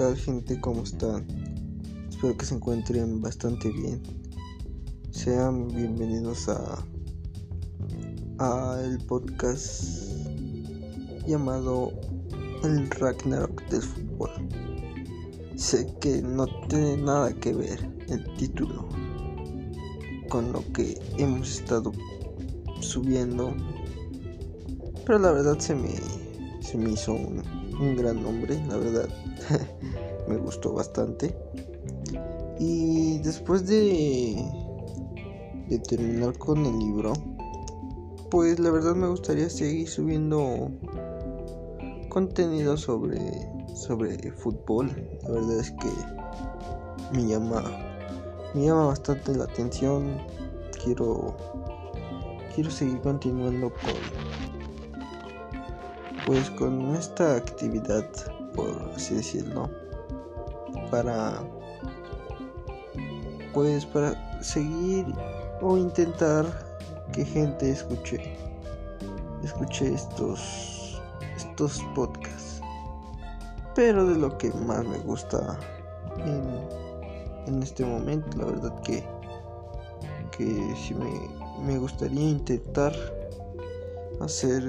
tal gente? ¿Cómo están? Espero que se encuentren bastante bien. Sean bienvenidos a, a el podcast llamado El Ragnarok del fútbol. Sé que no tiene nada que ver el título con lo que hemos estado subiendo, pero la verdad se me, se me hizo un, un gran nombre, la verdad me gustó bastante. Y después de, terminar con el libro, pues la verdad me gustaría seguir subiendo contenido sobre, sobre fútbol. La verdad es que me llama, me llama bastante la atención. Quiero, quiero seguir continuando con pues con esta actividad, por así decirlo, para pues para seguir o intentar que gente escuche escuche estos estos podcasts. Pero de lo que más me gusta en, en este momento, la verdad que que si me, me gustaría intentar hacer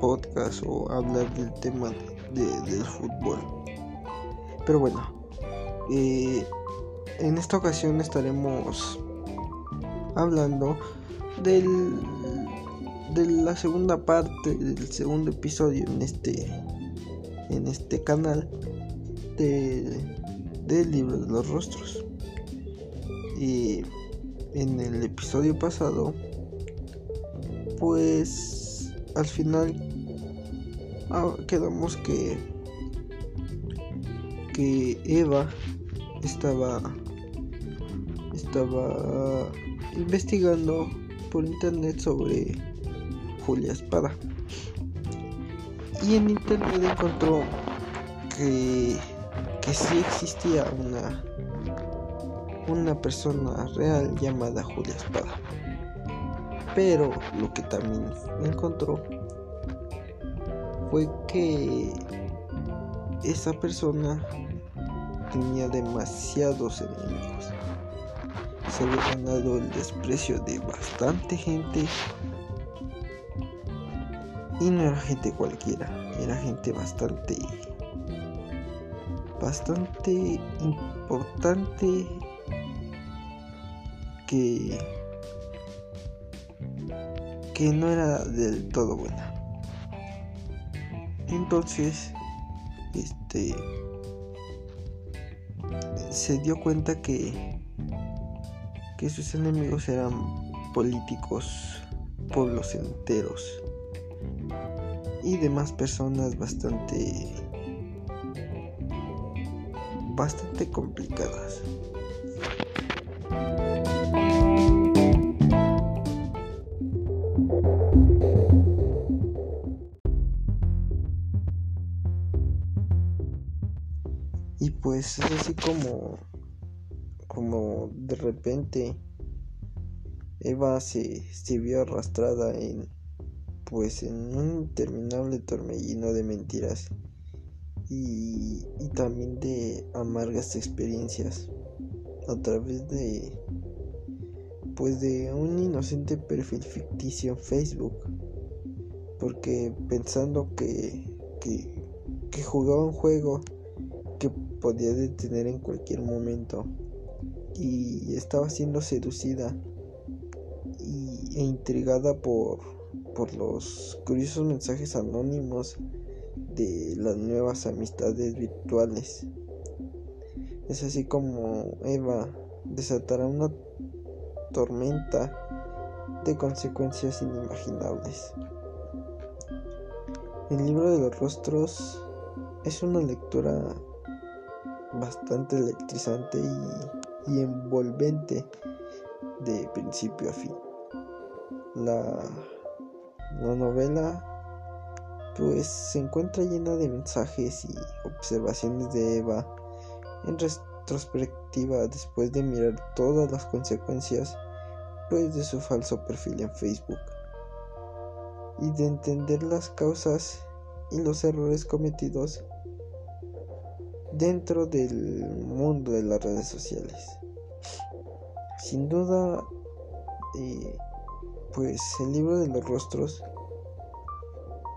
podcast o hablar del tema de, del fútbol. Pero bueno, eh, en esta ocasión estaremos hablando del, de la segunda parte del segundo episodio en este en este canal de, del libro de los rostros. Y en el episodio pasado pues al final ah, quedamos que que Eva estaba estaba investigando por internet sobre Julia Espada. Y en internet encontró que que sí existía una una persona real llamada Julia Espada. Pero lo que también encontró fue que esa persona tenía demasiados enemigos. Se había ganado el desprecio de bastante gente. Y no era gente cualquiera, era gente bastante bastante importante que que no era del todo buena. Entonces, este se dio cuenta que que sus enemigos eran políticos, pueblos enteros y demás personas bastante bastante complicadas. Pues es así como como de repente Eva se, se vio arrastrada en pues en un interminable torbellino de mentiras y, y también de amargas experiencias a través de pues de un inocente perfil ficticio en Facebook. Porque pensando que, que, que jugaba un juego podía detener en cualquier momento y estaba siendo seducida e intrigada por, por los curiosos mensajes anónimos de las nuevas amistades virtuales. Es así como Eva desatará una tormenta de consecuencias inimaginables. El libro de los rostros es una lectura bastante electrizante y, envolvente de principio a fin. La, la novela pues se encuentra llena de mensajes y observaciones de Eva en retrospectiva después de mirar todas las consecuencias pues de su falso perfil en Facebook y de entender las causas y los errores cometidos dentro del mundo de las redes sociales. Sin duda, eh, pues el libro de los rostros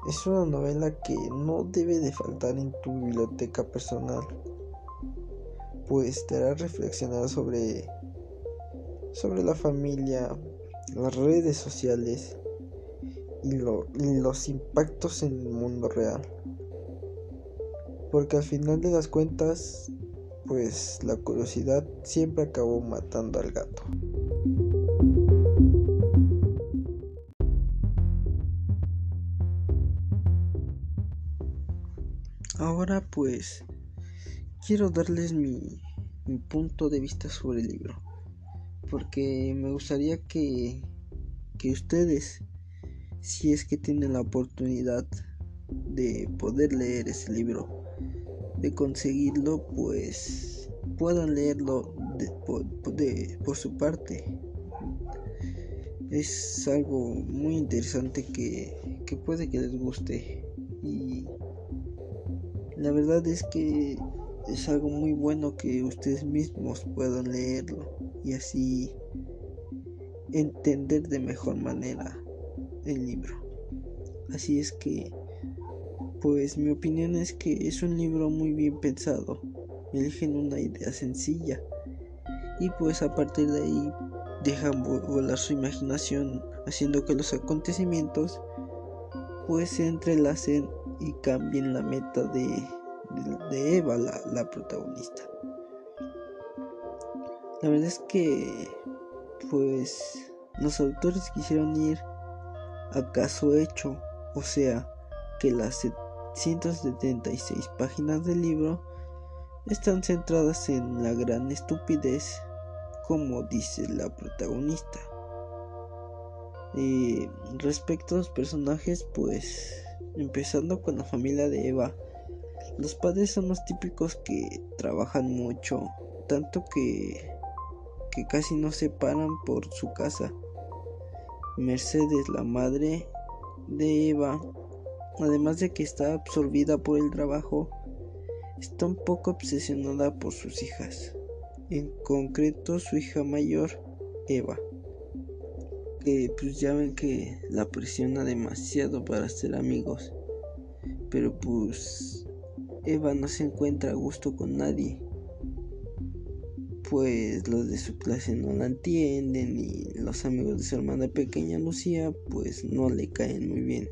es una novela que no debe de faltar en tu biblioteca personal, pues te hará reflexionar sobre, sobre la familia, las redes sociales y, y los impactos en el mundo real. Porque al final de las cuentas, pues la curiosidad siempre acabó matando al gato. Ahora pues quiero darles mi, punto de vista sobre el libro. Porque me gustaría que, que ustedes, si es que tienen la oportunidad de poder leer ese libro, de conseguirlo, pues puedan leerlo por su parte. Es algo muy interesante que, que puede que les guste y la verdad es que es algo muy bueno que ustedes mismos puedan leerlo y así entender de mejor manera el libro. Así es que, pues mi opinión es que es un libro muy bien pensado. Eligen una idea sencilla y pues a partir de ahí dejan volar su imaginación haciendo que los acontecimientos pues se entrelacen y cambien la meta de, de, Eva, la, protagonista. La verdad es que, pues, los autores quisieron ir a caso hecho, o sea, que las 176 páginas del libro están centradas en la gran estupidez, como dice la protagonista. Y respecto a los personajes, pues empezando con la familia de Eva, los padres son los típicos que trabajan mucho, tanto que, que casi no se paran por su casa. Mercedes, la madre de Eva, además de que está absorbida por el trabajo, está un poco obsesionada por sus hijas, en concreto su hija mayor, Eva, que pues ya ven que la presiona demasiado para ser amigos, pero pues Eva no se encuentra a gusto con nadie, pues los de su clase no la entienden y los amigos de su hermana pequeña Lucía pues no le caen muy bien.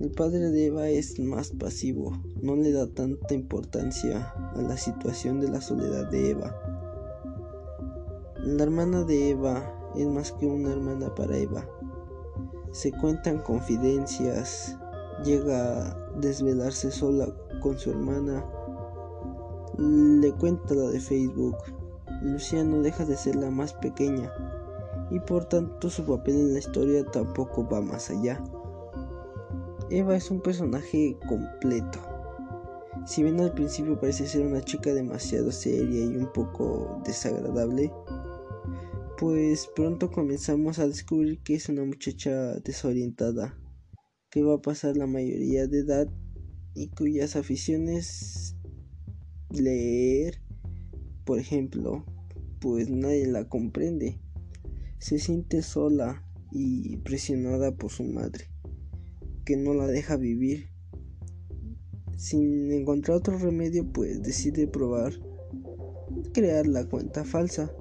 El padre de Eva es más pasivo, no le da tanta importancia a la situación de la soledad de Eva. La hermana de Eva es más que una hermana para Eva. Se cuentan confidencias, llega a desvelarse sola con su hermana. Le cuenta la de Facebook. Lucía no deja de ser la más pequeña y por tanto su papel en la historia tampoco va más allá. Eva es un personaje completo. Si bien al principio parece ser una chica demasiado seria y un poco desagradable, pues pronto comenzamos a descubrir que es una muchacha desorientada, que va a pasar la mayoría de edad y cuyas aficiones leer, por ejemplo, pues nadie la comprende. Se siente sola y presionada por su madre, que no la deja vivir. Sin encontrar otro remedio, pues decide probar crear la cuenta falsa.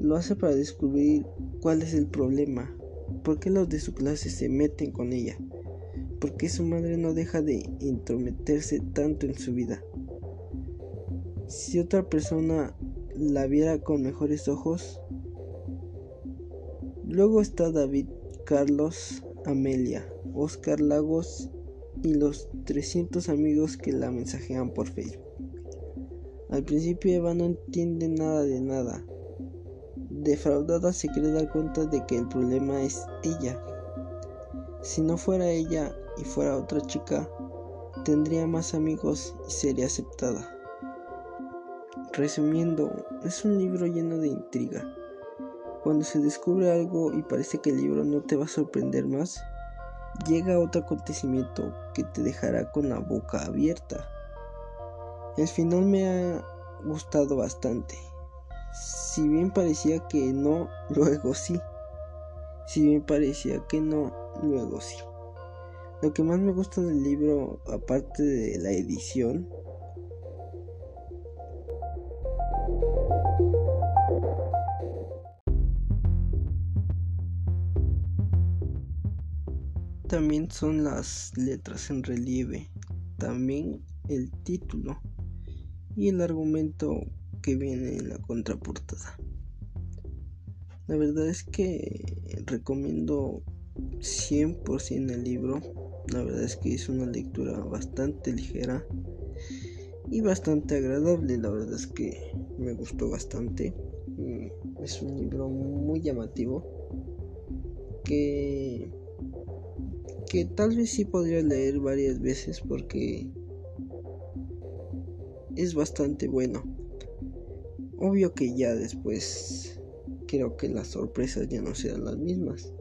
Lo hace para descubrir cuál es el problema, por qué los de su clase se meten con ella porque su madre no deja de intrometerse tanto en su vida. Si otra persona la viera con mejores ojos. Luego está David, Carlos, Amelia, Oscar Lagos y los 300 amigos que la mensajean por Facebook. Al principio Eva no entiende nada de nada. Defraudada se quiere dar cuenta de que el problema es ella. Si no fuera ella, y fuera otra chica, tendría más amigos y sería aceptada. Resumiendo, es un libro lleno de intriga. Cuando se descubre algo y parece que el libro no te va a sorprender más, llega otro acontecimiento que te dejará con la boca abierta. El final me ha gustado bastante. Si bien parecía que no, luego sí. Si bien parecía que no, luego sí. Lo que más me gusta del libro, aparte de la edición, también son las letras en relieve, también el título y el argumento que viene en la contraportada. La verdad es que recomiendo 100% el libro. La verdad es que es una lectura bastante ligera y bastante agradable. La verdad es que me gustó bastante. Mm, es un libro muy llamativo que que tal vez sí podría leer varias veces porque es bastante bueno. Obvio que ya después creo que las sorpresas ya no serán las mismas.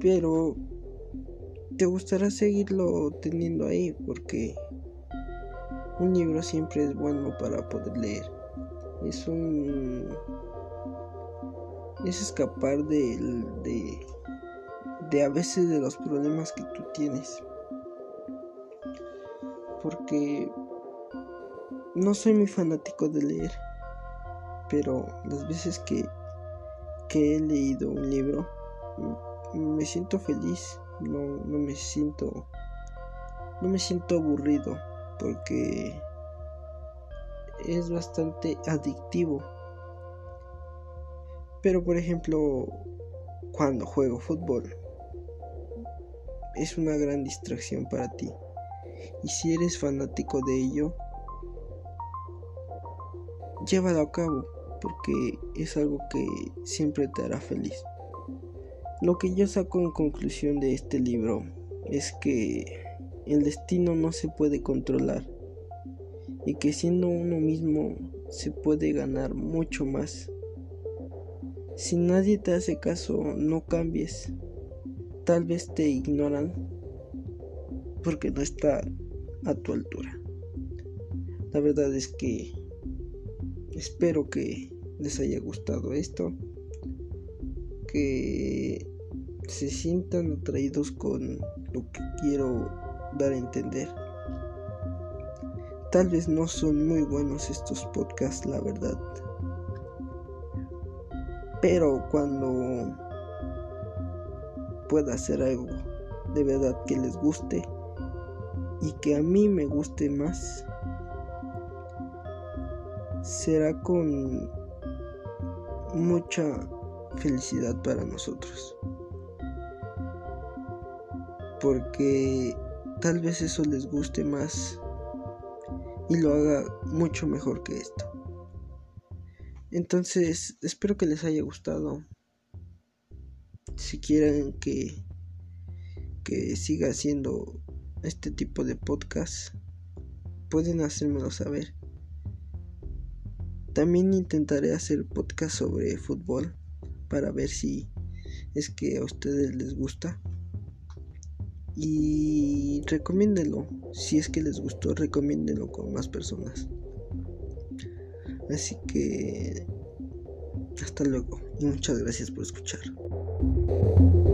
Pero te gustará seguirlo teniendo ahí porque un libro siempre es bueno para poder leer. Es un es escapar de, de de a veces de los problemas que tú tienes. Porque no soy muy fanático de leer, pero las veces que, que he leído un libro me siento feliz, no, no me siento no me siento aburrido porque es bastante adictivo. Pero por ejemplo, cuando juego fútbol, es una gran distracción para ti. Y si eres fanático de ello, llévalo a cabo, porque es algo que siempre te hará feliz. Lo que yo saco en conclusión de este libro es que el destino no se puede controlar y que siendo uno mismo se puede ganar mucho más. Si nadie te hace caso, no cambies, tal vez te ignoran porque no está a tu altura. La verdad es que espero que les haya gustado esto, que se sientan atraídos con lo que quiero dar a entender. Tal vez no son muy buenos estos podcasts, la verdad. Pero cuando pueda hacer algo de verdad que les guste y que a mí me guste más será con mucha felicidad para nosotros. Porque tal vez eso les guste más y lo haga mucho mejor que esto. Entonces espero que les haya gustado si quieren que, que siga haciendo este tipo de podcast, pueden hacérmelo saber. También intentaré hacer podcast sobre fútbol para ver si es que a ustedes les gusta. Y recomiéndenlo. Si es que les gustó, recomiéndenlo con más personas. Así que hasta luego y muchas gracias por escuchar. Thank you.